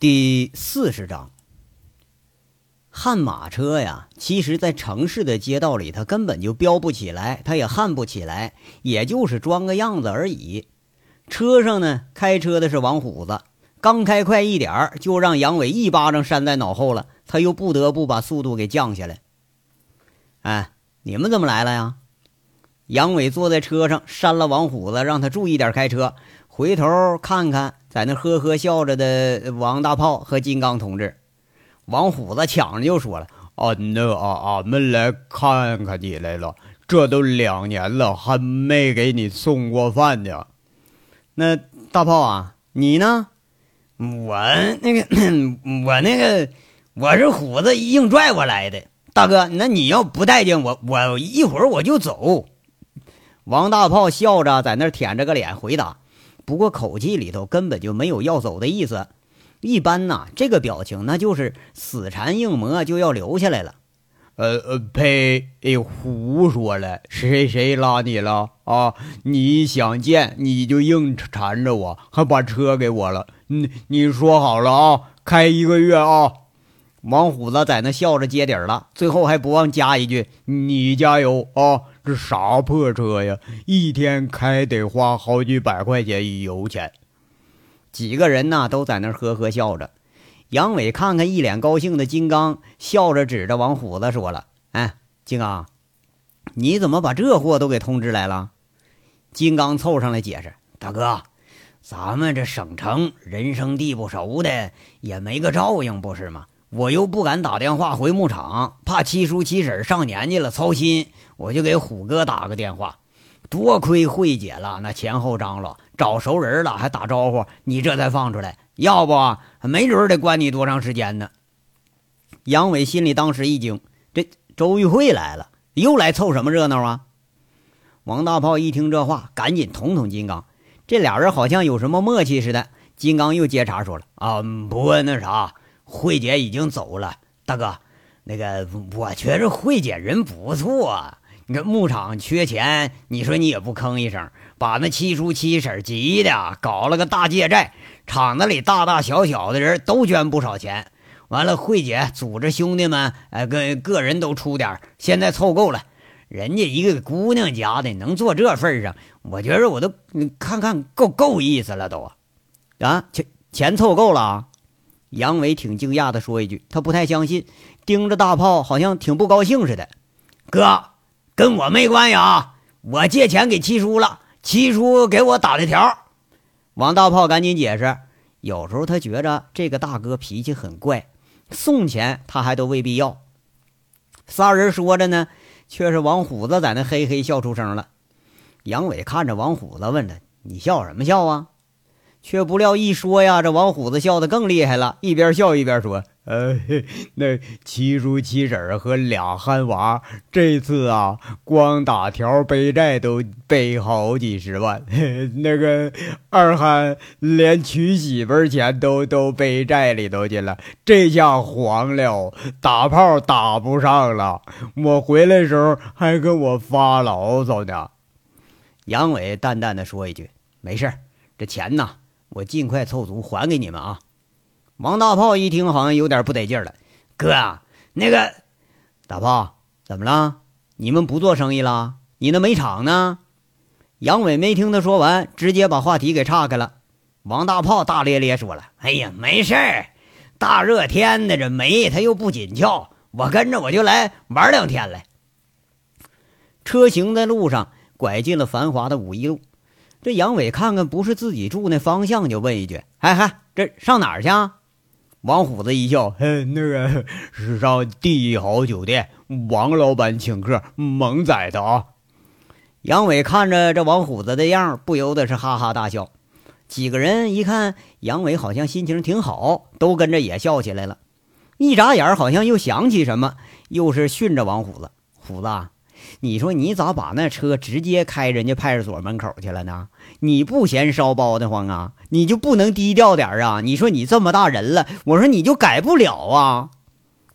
第四十章，悍马车呀，其实，在城市的街道里，它根本就飙不起来，它也悍不起来，也就是装个样子而已。车上呢，开车的是王虎子，刚开快一点，就让杨伟一巴掌扇在脑后了，他又不得不把速度给降下来。哎，你们怎么来了呀？杨伟坐在车上，扇了王虎子，让他注意点开车，回头看看。在那呵呵笑着的王大炮和金刚同志，王虎子抢着就说了：“啊，那啊，俺们来看看你来了。这都两年了，还没给你送过饭呢。那大炮啊，你呢？我那个，我那个，我是虎子硬拽过来的。大哥，那你要不待见我，我一会儿我就走。”王大炮笑着在那舔着个脸回答。不过口气里头根本就没有要走的意思，一般呐，这个表情那就是死缠硬磨就要留下来了。呃呃，呸！哎胡说了，谁谁拉你了啊？你想见你就硬缠着我，还把车给我了。你你说好了啊，开一个月啊。王虎子在那笑着接底儿了，最后还不忘加一句：“你加油啊。”这啥破车呀！一天开得花好几百块钱油钱。几个人呢都在那呵呵笑着。杨伟看看一脸高兴的金刚，笑着指着王虎子说了：“哎，金刚，你怎么把这货都给通知来了？”金刚凑上来解释：“大哥，咱们这省城人生地不熟的，也没个照应，不是吗？我又不敢打电话回牧场，怕七叔七婶上年纪了操心。”我就给虎哥打个电话，多亏慧姐了，那前后张罗，找熟人了，还打招呼，你这才放出来，要不没准得关你多长时间呢。杨伟心里当时一惊，这周玉慧来了，又来凑什么热闹啊？王大炮一听这话，赶紧捅捅金刚，这俩人好像有什么默契似的。金刚又接茬说了：“啊，不过那啥，慧姐已经走了，大哥，那个我觉着慧姐人不错。”你看牧场缺钱，你说你也不吭一声，把那七叔七婶急的，搞了个大借债，厂子里大大小小的人都捐不少钱。完了，慧姐组织兄弟们，呃，跟个人都出点，现在凑够了。人家一个姑娘家的能做这份上，我觉着我都看看够够意思了都。啊，钱钱凑够了？杨伟挺惊讶的说一句，他不太相信，盯着大炮，好像挺不高兴似的。哥。跟我没关系啊！我借钱给七叔了，七叔给我打的条。王大炮赶紧解释，有时候他觉着这个大哥脾气很怪，送钱他还都未必要。仨人说着呢，却是王虎子在那嘿嘿笑出声了。杨伟看着王虎子，问他：“你笑什么笑啊？”却不料一说呀，这王虎子笑得更厉害了，一边笑一边说。呃，那七叔七婶和俩憨娃这次啊，光打条背债都背好几十万。那个二憨连娶媳妇钱都都背债里头去了，这下黄了，打炮打不上了。我回来时候还跟我发牢骚呢。杨伟淡淡的说一句：“没事这钱呢，我尽快凑足还给你们啊。”王大炮一听，好像有点不得劲了。哥，那个大炮怎么了？你们不做生意了？你那煤厂呢？杨伟没听他说完，直接把话题给岔开了。王大炮大咧咧说了：“哎呀，没事儿，大热天的，这煤它又不紧俏，我跟着我就来玩两天来。”车行在路上，拐进了繁华的五一路。这杨伟看看不是自己住那方向，就问一句：“嗨嗨，这上哪儿去？”王虎子一笑，嘿，那个是上帝豪酒店，王老板请客，猛宰的啊！杨伟看着这王虎子的样，不由得是哈哈大笑。几个人一看杨伟好像心情挺好，都跟着也笑起来了。一眨眼，好像又想起什么，又是训着王虎子：“虎子。”你说你咋把那车直接开人家派出所门口去了呢？你不嫌烧包的慌啊？你就不能低调点啊？你说你这么大人了，我说你就改不了啊？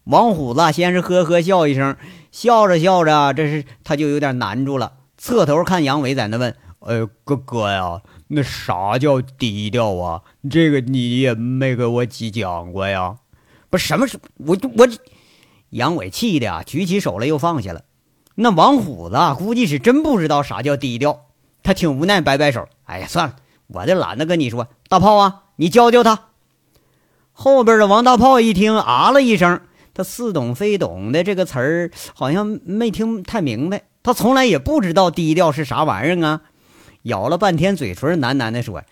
王虎子先是呵呵笑一声，笑着笑着，这是他就有点难住了，侧头看杨伟在那问：“呃，哥哥呀，那啥叫低调啊？这个你也没给我讲过呀？不什么是，我我杨伟气的啊，举起手来又放下了。那王虎子估计是真不知道啥叫低调，他挺无奈，摆摆手。哎呀，算了，我就懒得跟你说。大炮啊，你教教他。后边的王大炮一听，啊了一声，他似懂非懂的这个词儿，好像没听太明白。他从来也不知道低调是啥玩意儿啊。咬了半天嘴唇，喃喃地说：“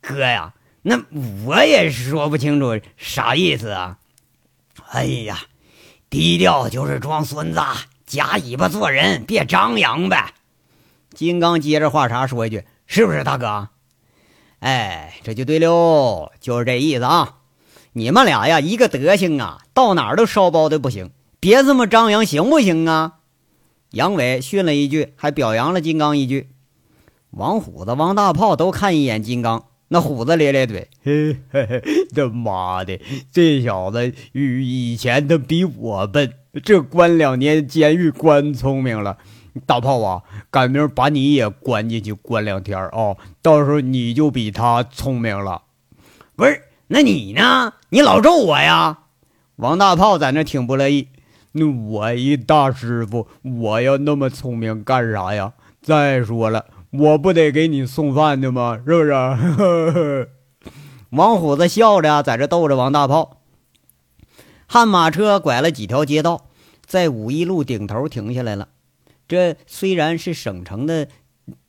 哥呀，那我也说不清楚啥意思啊。哎呀，低调就是装孙子。”夹尾巴做人，别张扬呗。金刚接着话茬说一句：“是不是大哥？”哎，这就对喽，就是这意思啊。你们俩呀，一个德行啊，到哪儿都烧包的不行，别这么张扬，行不行啊？杨伟训了一句，还表扬了金刚一句。王虎子、王大炮都看一眼金刚，那虎子咧咧嘴：“嘿嘿嘿，他妈的，这小子与以前他比我笨。”这关两年监狱关聪明了，大炮啊，赶明把你也关进去关两天啊，到时候你就比他聪明了。不是，那你呢？你老咒我呀？王大炮在那挺不乐意。那我一大师傅，我要那么聪明干啥呀？再说了，我不得给你送饭的吗？是不是？王虎子笑着在这逗着王大炮。悍马车拐了几条街道，在五一路顶头停下来了。这虽然是省城的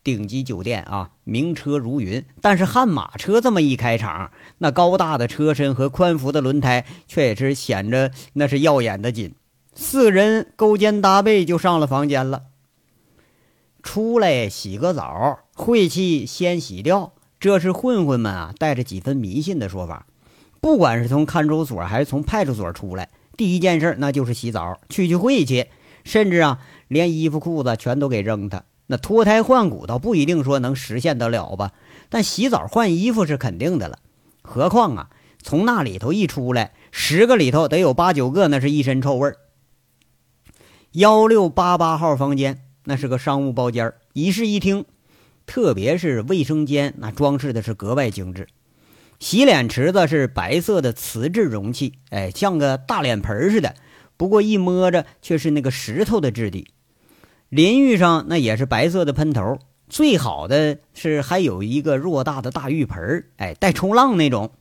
顶级酒店啊，名车如云，但是悍马车这么一开场，那高大的车身和宽幅的轮胎却也是显着那是耀眼的紧。四人勾肩搭背就上了房间了。出来洗个澡，晦气先洗掉，这是混混们啊带着几分迷信的说法。不管是从看守所还是从派出所出来，第一件事那就是洗澡，去去晦气，甚至啊，连衣服裤子全都给扔他。那脱胎换骨倒不一定说能实现得了吧，但洗澡换衣服是肯定的了。何况啊，从那里头一出来，十个里头得有八九个那是一身臭味儿。幺六八八号房间，那是个商务包间一室一厅，特别是卫生间，那装饰的是格外精致。洗脸池子是白色的瓷质容器，哎，像个大脸盆似的。不过一摸着却是那个石头的质地。淋浴上那也是白色的喷头，最好的是还有一个偌大的大浴盆，哎，带冲浪那种。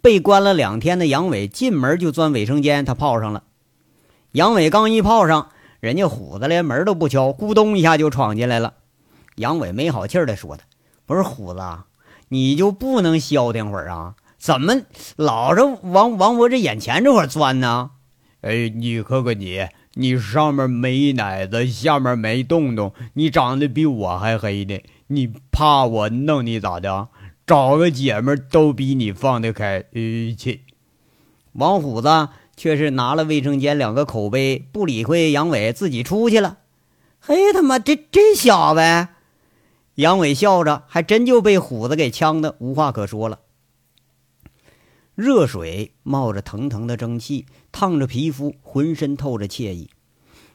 被关了两天的杨伟进门就钻卫生间，他泡上了。杨伟刚一泡上，人家虎子连门都不敲，咕咚一下就闯进来了。杨伟没好气儿的说：“的不是虎子。”你就不能消停会儿啊？怎么老是往往我这眼前这块钻呢？哎，你看看你，你上面没奶子，下面没洞洞，你长得比我还黑呢。你怕我弄你咋的？找个姐们都比你放得开。哎切！王虎子却是拿了卫生间两个口杯，不理会杨伟，自己出去了。嘿，他妈这这小子！杨伟笑着，还真就被虎子给呛得无话可说了。热水冒着腾腾的蒸汽，烫着皮肤，浑身透着惬意。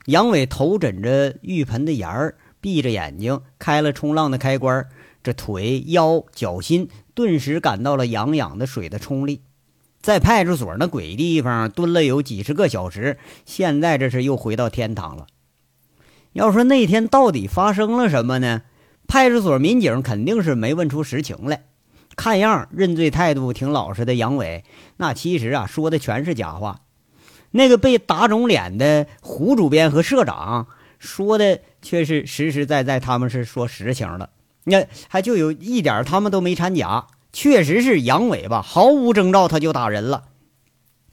杨伟头枕着浴盆的沿儿，闭着眼睛开了冲浪的开关，这腿、腰、脚心顿时感到了痒痒的水的冲力。在派出所那鬼地方蹲了有几十个小时，现在这是又回到天堂了。要说那天到底发生了什么呢？派出所民警肯定是没问出实情来，看样认罪态度挺老实的杨伟，那其实啊说的全是假话。那个被打肿脸的胡主编和社长说的却是实实在在，他们是说实情的。那还就有一点他们都没掺假，确实是杨伟吧，毫无征兆他就打人了。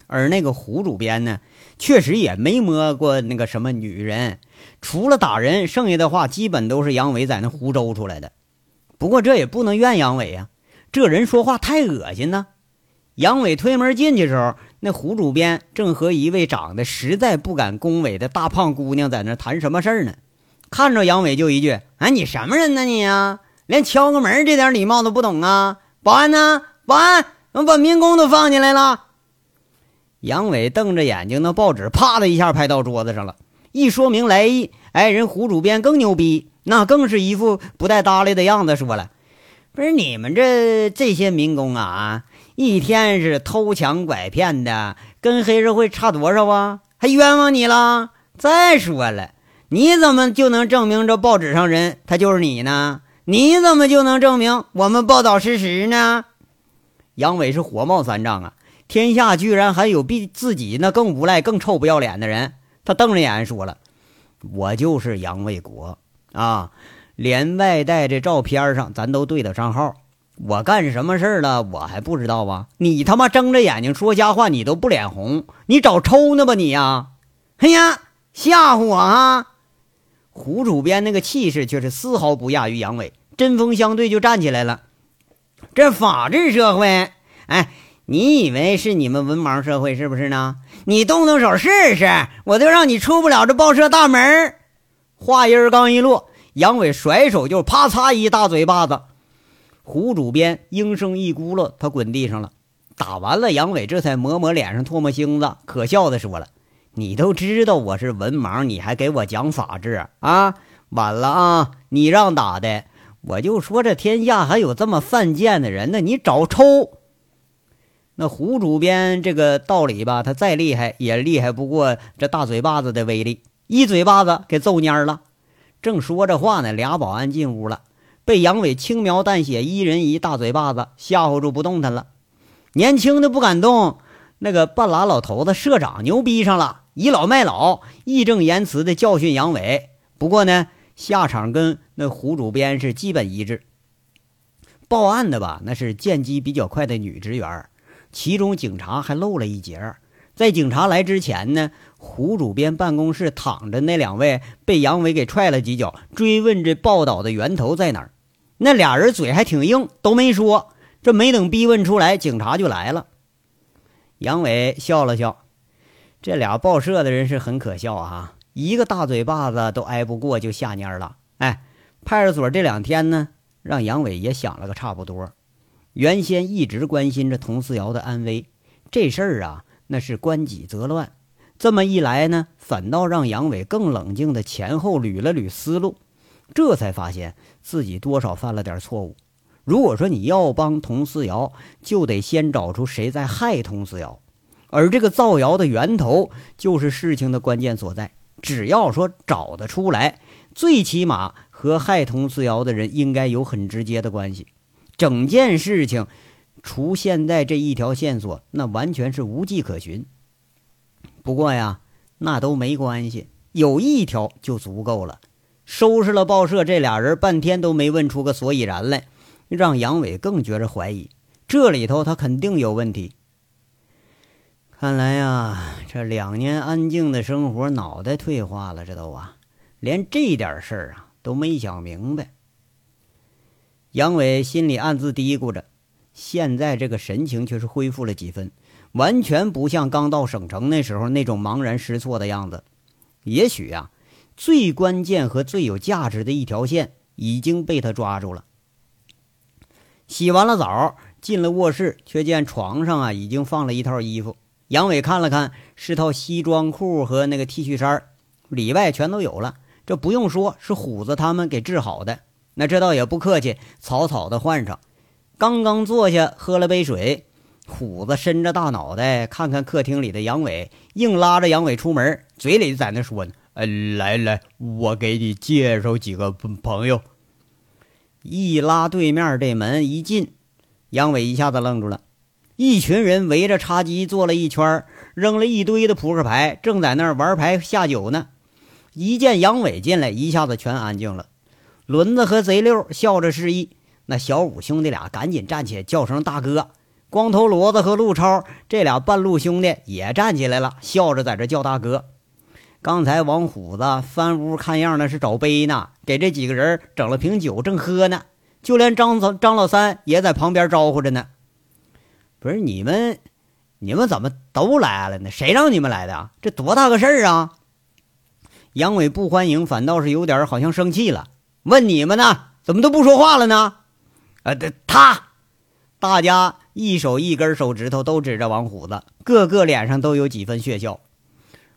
而那个胡主编呢，确实也没摸过那个什么女人。除了打人，剩下的话基本都是杨伟在那胡诌出来的。不过这也不能怨杨伟呀，这人说话太恶心呢。杨伟推门进去时候，那胡主编正和一位长得实在不敢恭维的大胖姑娘在那谈什么事儿呢。看着杨伟就一句：“哎，你什么人呢你啊？连敲个门这点礼貌都不懂啊？保安呢？保安，我把民工都放进来了。”杨伟瞪着眼睛，那报纸啪的一下拍到桌子上了。一说明来意，哎，人胡主编更牛逼，那更是一副不带搭理的样子，说了：“不是你们这这些民工啊，一天是偷抢拐骗的，跟黑社会差多少啊？还冤枉你了？再说了，你怎么就能证明这报纸上人他就是你呢？你怎么就能证明我们报道事实呢？杨伟是火冒三丈啊！天下居然还有比自己那更无赖、更臭不要脸的人！他瞪着眼说了：“我就是杨卫国啊，连外带这照片上咱都对得上号。我干什么事了？我还不知道啊！你他妈睁着眼睛说瞎话，你都不脸红？你找抽呢吧你呀？哎呀，吓唬我啊！”胡主编那个气势却是丝毫不亚于杨伟，针锋相对就站起来了。这法治社会，哎，你以为是你们文盲社会是不是呢？你动动手试试，我就让你出不了这报社大门。话音刚一落，杨伟甩手就啪嚓一大嘴巴子，胡主编应声一咕噜，他滚地上了。打完了，杨伟这才抹抹脸上唾沫星子，可笑的说了。你都知道我是文盲，你还给我讲法治啊？晚了啊！你让打的，我就说这天下还有这么犯贱的人呢！你找抽。那胡主编这个道理吧，他再厉害也厉害不过这大嘴巴子的威力，一嘴巴子给揍蔫了。正说着话呢，俩保安进屋了，被杨伟轻描淡写一人一大嘴巴子吓唬住不动弹了。年轻的不敢动，那个半拉老头子社长牛逼上了。倚老卖老，义正言辞地教训杨伟。不过呢，下场跟那胡主编是基本一致。报案的吧，那是见机比较快的女职员，其中警察还漏了一截。在警察来之前呢，胡主编办公室躺着那两位被杨伟给踹了几脚，追问这报道的源头在哪儿。那俩人嘴还挺硬，都没说。这没等逼问出来，警察就来了。杨伟笑了笑。这俩报社的人是很可笑啊！一个大嘴巴子都挨不过就下蔫了。哎，派出所这两天呢，让杨伟也想了个差不多。原先一直关心着佟思瑶的安危，这事儿啊，那是关己则乱。这么一来呢，反倒让杨伟更冷静的前后捋了捋思路，这才发现自己多少犯了点错误。如果说你要帮佟思瑶，就得先找出谁在害佟思瑶。而这个造谣的源头就是事情的关键所在。只要说找得出来，最起码和害童思瑶的人应该有很直接的关系。整件事情，除现在这一条线索，那完全是无迹可寻。不过呀，那都没关系，有一条就足够了。收拾了报社这俩人，半天都没问出个所以然来，让杨伟更觉着怀疑，这里头他肯定有问题。看来呀，这两年安静的生活，脑袋退化了，这都啊，连这点事儿啊都没想明白。杨伟心里暗自嘀咕着，现在这个神情却是恢复了几分，完全不像刚到省城那时候那种茫然失措的样子。也许呀，最关键和最有价值的一条线已经被他抓住了。洗完了澡，进了卧室，却见床上啊已经放了一套衣服。杨伟看了看，是套西装裤和那个 T 恤衫，里外全都有了。这不用说，是虎子他们给治好的。那这倒也不客气，草草的换上。刚刚坐下，喝了杯水，虎子伸着大脑袋看看客厅里的杨伟，硬拉着杨伟出门，嘴里在那说呢：“呃，来来，我给你介绍几个朋友。”一拉对面这门一进，杨伟一下子愣住了。一群人围着茶几坐了一圈，扔了一堆的扑克牌，正在那儿玩牌下酒呢。一见杨伟进来，一下子全安静了。轮子和贼六笑着示意，那小五兄弟俩赶紧站起来叫声大哥。光头骡子和陆超这俩半路兄弟也站起来了，笑着在这叫大哥。刚才王虎子翻屋看样，那是找杯呢，给这几个人整了瓶酒，正喝呢。就连张张张老三也在旁边招呼着呢。不是你们，你们怎么都来了呢？谁让你们来的？这多大个事儿啊！杨伟不欢迎，反倒是有点好像生气了。问你们呢，怎么都不说话了呢？啊，他，大家一手一根手指头都指着王虎子，个个脸上都有几分血笑。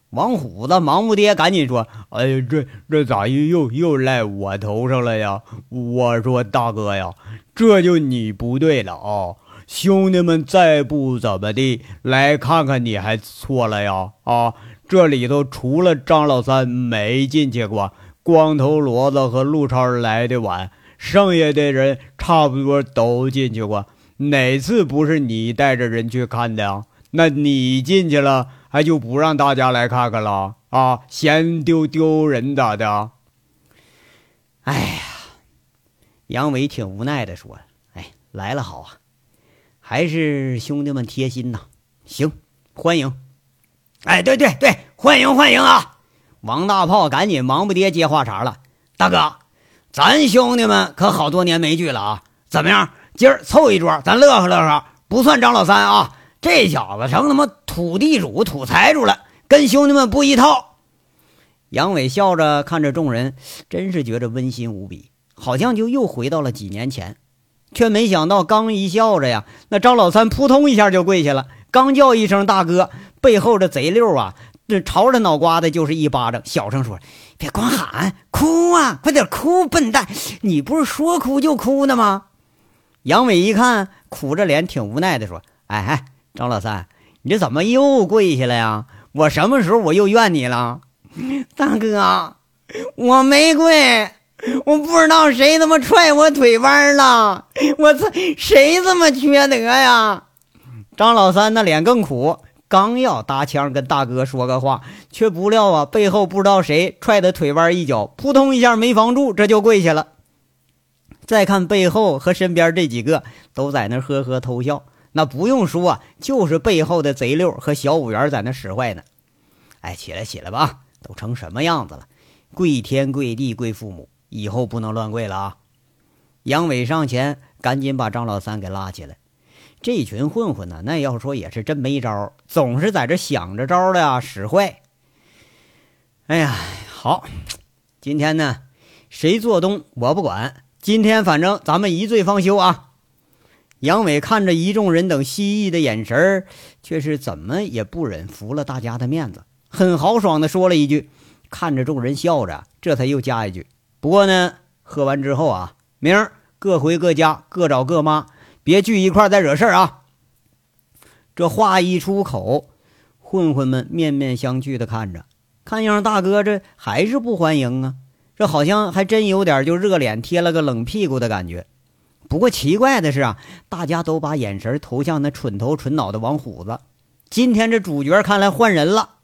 王虎子忙不迭，赶紧说：“哎呀，这这咋又又又赖我头上了呀？”我说：“大哥呀，这就你不对了啊！兄弟们再不怎么地，来看看你还错了呀！啊，这里头除了张老三没进去过，光头骡子和陆超来的晚，剩下的人差不多都进去过。哪次不是你带着人去看的？那你进去了？”还就不让大家来看看了啊？嫌丢丢人咋的？哎呀，杨伟挺无奈的说：“哎，来了好啊，还是兄弟们贴心呐。行，欢迎。哎，对对对，欢迎欢迎啊！”王大炮赶紧忙不迭接话茬了：“大哥，咱兄弟们可好多年没聚了啊，怎么样？今儿凑一桌，咱乐呵乐呵，不算张老三啊。”这小子成他妈土地主、土财主了，跟兄弟们不一套。杨伟笑着看着众人，真是觉着温馨无比，好像就又回到了几年前。却没想到，刚一笑着呀，那张老三扑通一下就跪下了，刚叫一声“大哥”，背后的贼溜啊，这朝着脑瓜子就是一巴掌，小声说：“别光喊，哭啊，快点哭，笨蛋！你不是说哭就哭的吗？”杨伟一看，苦着脸，挺无奈的说：“哎哎。”张老三，你这怎么又跪下了呀？我什么时候我又怨你了？大哥，我没跪，我不知道谁他妈踹我腿弯了。我操，谁这么缺德呀？张老三那脸更苦，刚要搭腔跟大哥说个话，却不料啊，背后不知道谁踹的腿弯一脚，扑通一下没防住，这就跪下了。再看背后和身边这几个，都在那呵呵偷笑。那不用说，就是背后的贼六和小五元在那使坏呢。哎，起来起来吧，都成什么样子了？跪天跪地跪父母，以后不能乱跪了啊！杨伟上前，赶紧把张老三给拉起来。这群混混呢，那要说也是真没招，总是在这想着招的呀，使坏。哎呀，好，今天呢，谁做东我不管，今天反正咱们一醉方休啊！杨伟看着一众人等蜥蜴的眼神，却是怎么也不忍服了大家的面子，很豪爽地说了一句：“看着众人笑着，这才又加一句：不过呢，喝完之后啊，明儿各回各家，各找各妈，别聚一块再惹事儿啊。”这话一出口，混混们面面相觑地看着，看样大哥这还是不欢迎啊，这好像还真有点就热脸贴了个冷屁股的感觉。不过奇怪的是啊，大家都把眼神投向那蠢头蠢脑的王虎子。今天这主角看来换人了。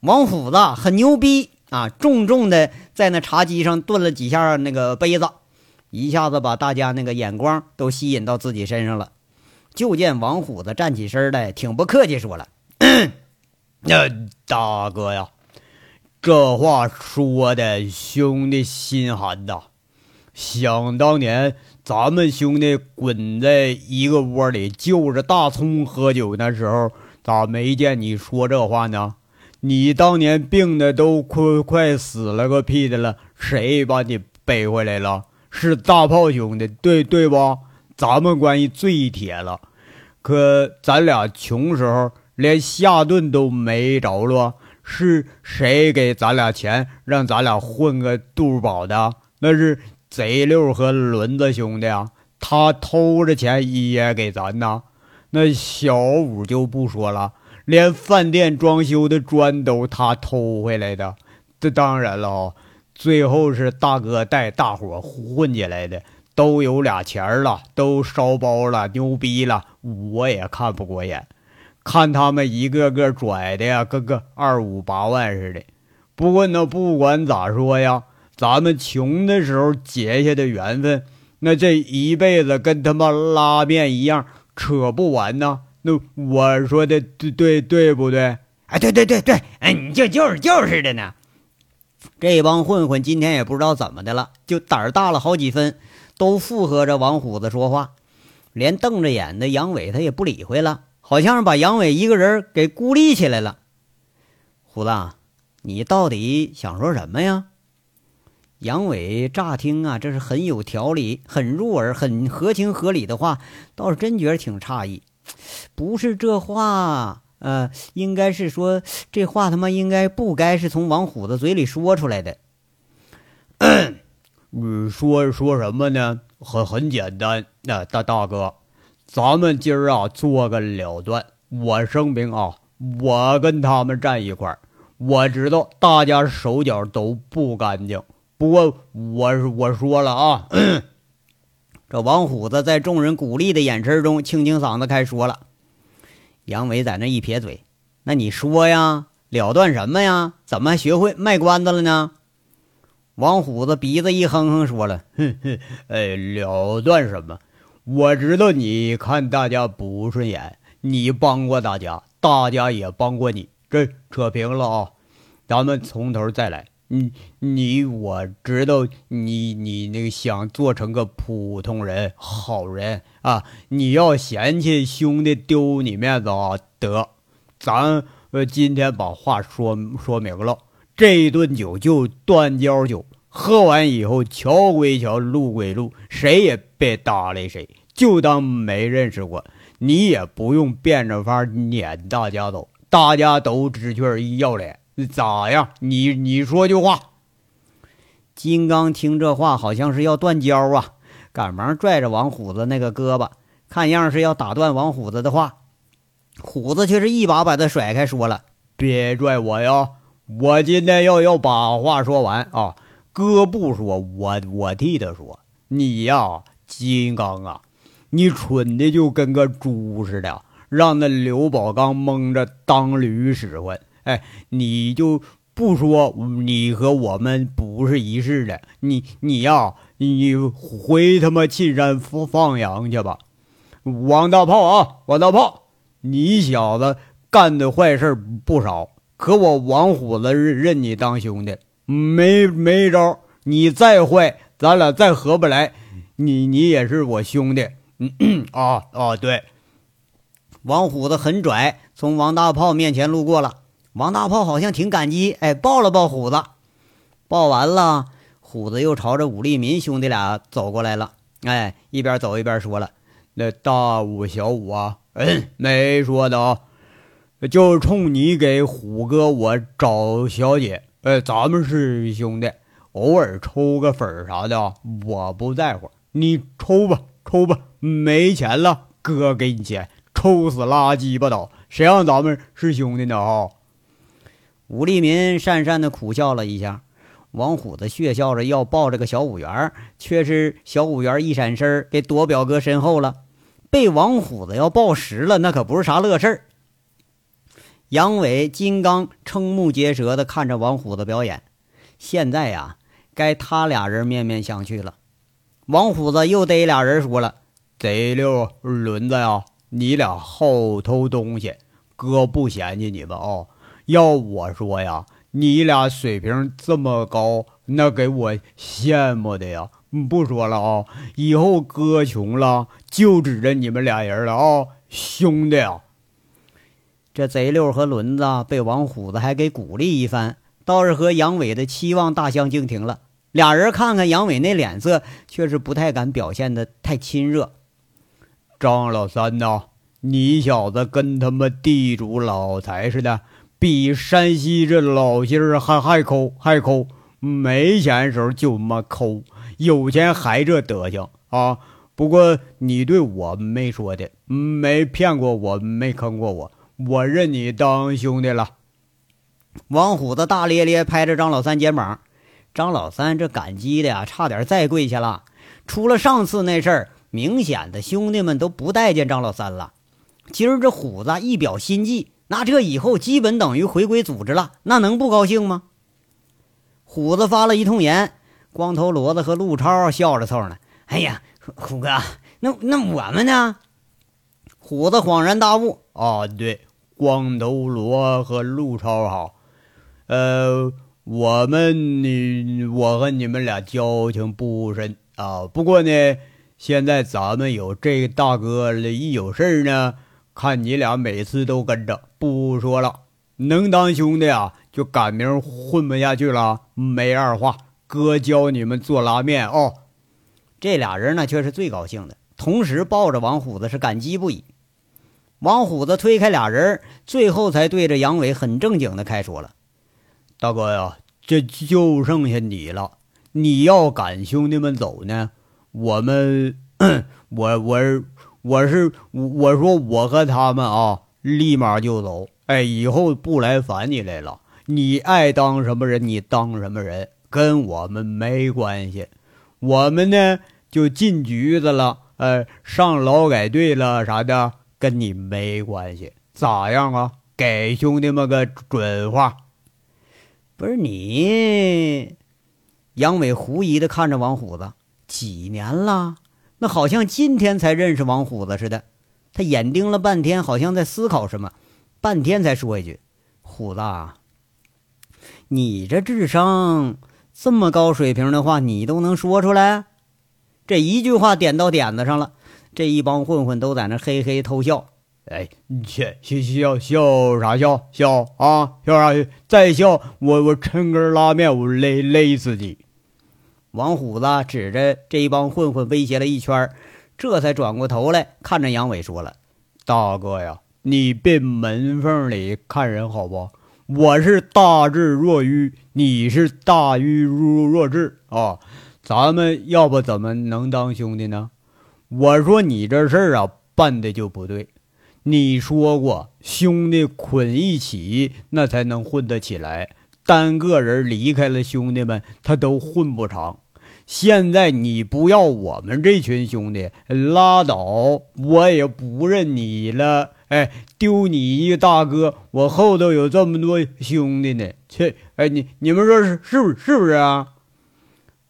王虎子很牛逼啊，重重的在那茶几上顿了几下那个杯子，一下子把大家那个眼光都吸引到自己身上了。就见王虎子站起身来，挺不客气说了：“那大哥呀，这话说的兄弟心寒呐。想当年。”咱们兄弟滚在一个窝里，就着大葱喝酒那时候，咋没见你说这话呢？你当年病的都快快死了个屁的了，谁把你背回来了？是大炮兄弟，对对不？咱们关系最铁了。可咱俩穷时候连下顿都没着落，是谁给咱俩钱，让咱俩混个肚饱的？那是。贼六和轮子兄弟啊，他偷着钱也给咱呐。那小五就不说了，连饭店装修的砖都他偷回来的。这当然了，最后是大哥带大伙混起来的，都有俩钱了，都烧包了，牛逼了，我也看不过眼，看他们一个个拽的呀，跟个二五八万似的。不过那不管咋说呀。咱们穷的时候结下的缘分，那这一辈子跟他妈拉面一样扯不完呢。那我说的对对对不对？哎，对对对对，哎，你就就是就是的呢。这帮混混今天也不知道怎么的了，就胆儿大了好几分，都附和着王虎子说话，连瞪着眼的杨伟他也不理会了，好像是把杨伟一个人给孤立起来了。虎子，你到底想说什么呀？杨伟乍听啊，这是很有条理、很入耳、很合情合理的话，倒是真觉得挺诧异。不是这话，呃，应该是说这话他妈应该不该是从王虎子嘴里说出来的。嗯，说说什么呢？很很简单，那大大哥，咱们今儿啊做个了断。我声明啊，我跟他们站一块儿。我知道大家手脚都不干净，不过我我说了啊，这王虎子在众人鼓励的眼神中，清清嗓子开说了。杨伟在那一撇嘴：“那你说呀，了断什么呀？怎么还学会卖关子了呢？”王虎子鼻子一哼哼，说了：“哼哼，哎，了断什么？我知道你看大家不顺眼，你帮过大家，大家也帮过你，这扯平了啊！咱们从头再来。你你，我知道你你那个想做成个普通人，好人啊！你要嫌弃兄弟丢你面子啊？得，咱呃今天把话说说明了。”这一顿酒就断交酒，喝完以后，桥归桥，路归路，谁也别搭理谁，就当没认识过。你也不用变着法撵大家走，大家都知趣要脸，咋样？你你说句话。金刚听这话，好像是要断交啊，赶忙拽着王虎子那个胳膊，看样是要打断王虎子的话。虎子却是一把把他甩开，说了：“别拽我呀。”我今天要要把话说完啊！哥不说，我我替他说。你呀，金刚啊，你蠢的就跟个猪似的，让那刘宝刚蒙着当驴使唤。哎，你就不说你和我们不是一世的？你你呀，你回他妈沁山放放羊去吧！王大炮啊，王大炮，你小子干的坏事不少。可我王虎子认认你当兄弟，没没招。你再坏，咱俩再合不来。你你也是我兄弟。嗯 啊啊，对。王虎子很拽，从王大炮面前路过了。王大炮好像挺感激，哎，抱了抱虎子。抱完了，虎子又朝着武立民兄弟俩走过来了。哎，一边走一边说了：“那大武小武啊，嗯，没说的啊。”就冲你给虎哥我找小姐，哎，咱们是兄弟，偶尔抽个粉啥的，我不在乎。你抽吧，抽吧，没钱了，哥给你钱，抽死拉鸡巴倒，谁让咱们是兄弟呢？啊！吴立民讪讪的苦笑了一下，王虎子血笑着要抱这个小五元，却是小五元一闪身给躲表哥身后了，被王虎子要抱实了，那可不是啥乐事儿。杨伟、金刚瞠目结舌地看着王虎子表演。现在呀，该他俩人面面相觑了。王虎子又逮俩人说了：“贼溜轮子呀，你俩好偷东西，哥不嫌弃你们啊。要我说呀，你俩水平这么高，那给我羡慕的呀。不说了啊，以后哥穷了就指着你们俩人了啊，兄弟啊。”这贼六和轮子被王虎子还给鼓励一番，倒是和杨伟的期望大相径庭了。俩人看看杨伟那脸色，却是不太敢表现的太亲热。张老三呐，你小子跟他妈地主老财似的，比山西这老心儿还还抠还抠。没钱时候就妈抠，有钱还这德行啊！不过你对我没说的，没骗过我，没坑过我。我认你当兄弟了，王虎子大咧咧拍着张老三肩膀，张老三这感激的呀，差点再跪下了。除了上次那事儿，明显的兄弟们都不待见张老三了。今儿这虎子一表心迹，那这以后基本等于回归组织了，那能不高兴吗？虎子发了一通言，光头骡子和陆超笑着凑上来：“哎呀，虎哥，那那我们呢？”虎子恍然大悟：“啊，对。”光头罗和陆超好，呃，我们你我和你们俩交情不深啊。不过呢，现在咱们有这大哥了，一有事儿呢，看你俩每次都跟着。不说了，能当兄弟啊，就赶明混不下去了。没二话，哥教你们做拉面哦。这俩人呢，却是最高兴的，同时抱着王虎子是感激不已。王虎子推开俩人，最后才对着杨伟很正经的开说了：“大哥呀，这就剩下你了。你要赶兄弟们走呢，我们，我我我是我说我和他们啊，立马就走。哎，以后不来烦你来了。你爱当什么人，你当什么人，跟我们没关系。我们呢，就进局子了，呃，上劳改队了啥的。”跟你没关系，咋样啊？给兄弟们个准话。不是你，杨伟狐疑的看着王虎子，几年了？那好像今天才认识王虎子似的。他眼盯了半天，好像在思考什么，半天才说一句：“虎子，你这智商这么高水平的话，你都能说出来？”这一句话点到点子上了。这一帮混混都在那嘿嘿偷笑，哎，切，笑笑笑啥笑？笑啊，笑啥？再笑，我我抻根拉面，我勒勒死你！王虎子指着这一帮混混威胁了一圈，这才转过头来看着杨伟说了：“大哥呀，你别门缝里看人好不？我是大智若愚，你是大愚若若智啊！咱们要不怎么能当兄弟呢？”我说你这事儿啊办的就不对，你说过兄弟捆一起那才能混得起来，单个人离开了兄弟们他都混不长。现在你不要我们这群兄弟拉倒，我也不认你了。哎，丢你一个大哥，我后头有这么多兄弟呢。切，哎你你们说是是不是是不是啊？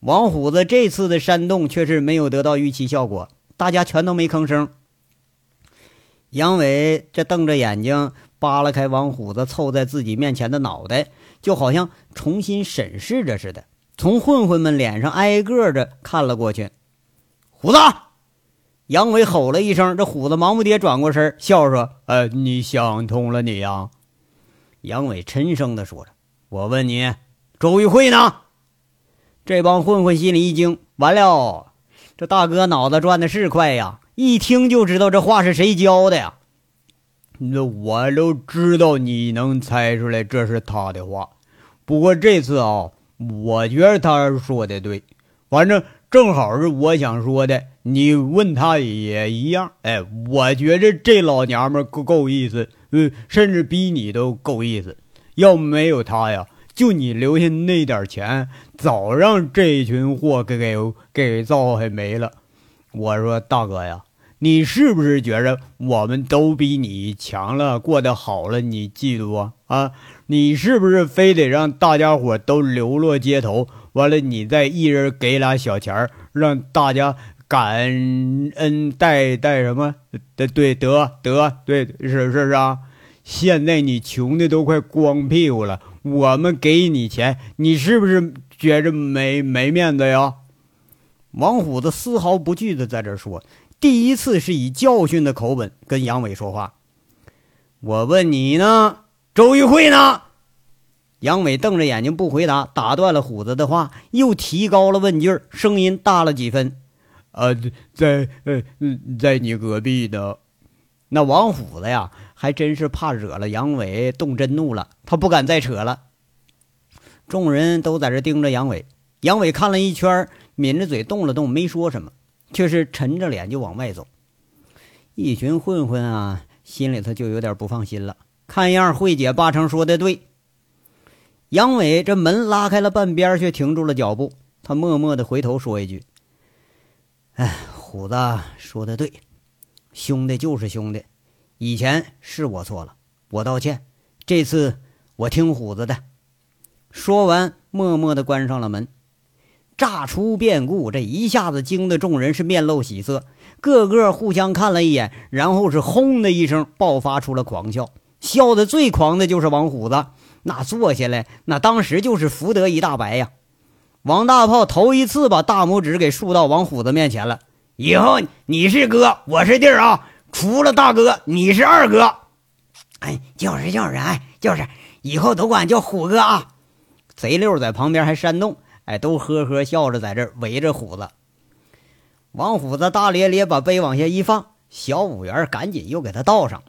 王虎子这次的煽动却是没有得到预期效果。大家全都没吭声。杨伟这瞪着眼睛扒拉开王虎子凑在自己面前的脑袋，就好像重新审视着似的，从混混们脸上挨个的看了过去。虎子，杨伟吼了一声，这虎子忙不迭转过身，笑说：“呃，你想通了你呀？”杨伟沉声的说着：“我问你，周玉慧呢？”这帮混混心里一惊，完了。这大哥脑子转的是快呀，一听就知道这话是谁教的呀。那我都知道你能猜出来这是他的话，不过这次啊，我觉得他说的对，反正正好是我想说的。你问他也一样。哎，我觉着这老娘们够够意思，嗯，甚至比你都够意思。要没有他呀。就你留下那点钱，早让这群货给给给造害没了。我说大哥呀，你是不是觉着我们都比你强了，过得好了，你嫉妒啊？啊，你是不是非得让大家伙都流落街头？完了，你再一人给俩小钱让大家感恩戴戴什么？对对得得对是是是啊！现在你穷的都快光屁股了。我们给你钱，你是不是觉着没没面子呀？王虎子丝毫不惧的在这说，第一次是以教训的口吻跟杨伟说话。我问你呢，周玉慧呢？杨伟瞪着眼睛不回答，打断了虎子的话，又提高了问劲儿，声音大了几分。啊，在呃，在你隔壁呢。那王虎子呀。还真是怕惹了杨伟动真怒了，他不敢再扯了。众人都在这盯着杨伟，杨伟看了一圈，抿着嘴动了动，没说什么，却是沉着脸就往外走。一群混混啊，心里头就有点不放心了。看样慧姐八成说的对。杨伟这门拉开了半边，却停住了脚步。他默默的回头说一句：“哎，虎子说的对，兄弟就是兄弟。”以前是我错了，我道歉。这次我听虎子的。说完，默默的关上了门。炸出变故，这一下子惊得众人是面露喜色，个个互相看了一眼，然后是轰的一声爆发出了狂笑。笑得最狂的就是王虎子，那坐下来，那当时就是福德一大白呀。王大炮头一次把大拇指给竖到王虎子面前了。以后你是哥，我是弟儿啊。除了大哥，你是二哥，哎，就是就是，哎，就是，以后都管叫虎哥啊。贼六在旁边还煽动，哎，都呵呵笑着在这围着虎子。王虎子大咧咧把杯往下一放，小五元赶紧又给他倒上。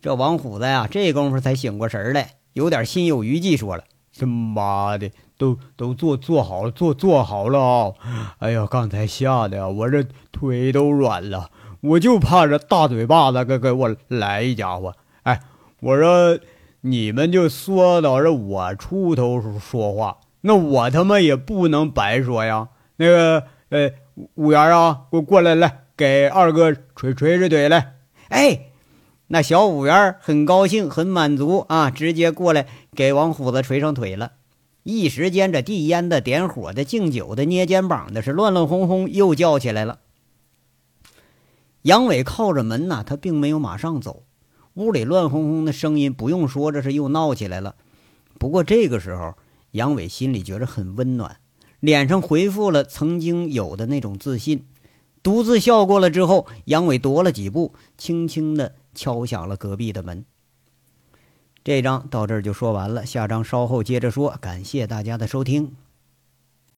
这王虎子呀，这功夫才醒过神来，有点心有余悸，说了：“他妈的，都都做做好了，做做好了啊！哎呀，刚才吓得，我这腿都软了，我就怕这大嘴巴子给给我来一家伙。哎，我说你们就说到这我出头说话，那我他妈也不能白说呀。那个，呃，五元啊，给我过来，来给二哥捶捶捶腿来。哎。”那小五元很高兴，很满足啊，直接过来给王虎子捶上腿了。一时间，这递烟的、点火的、敬酒的、捏肩膀的，是乱乱哄哄，又叫起来了。杨伟靠着门呐，他并没有马上走。屋里乱哄哄的声音，不用说，这是又闹起来了。不过这个时候，杨伟心里觉着很温暖，脸上恢复了曾经有的那种自信。独自笑过了之后，杨伟踱了几步，轻轻的。敲响了隔壁的门。这章到这儿就说完了，下章稍后接着说。感谢大家的收听。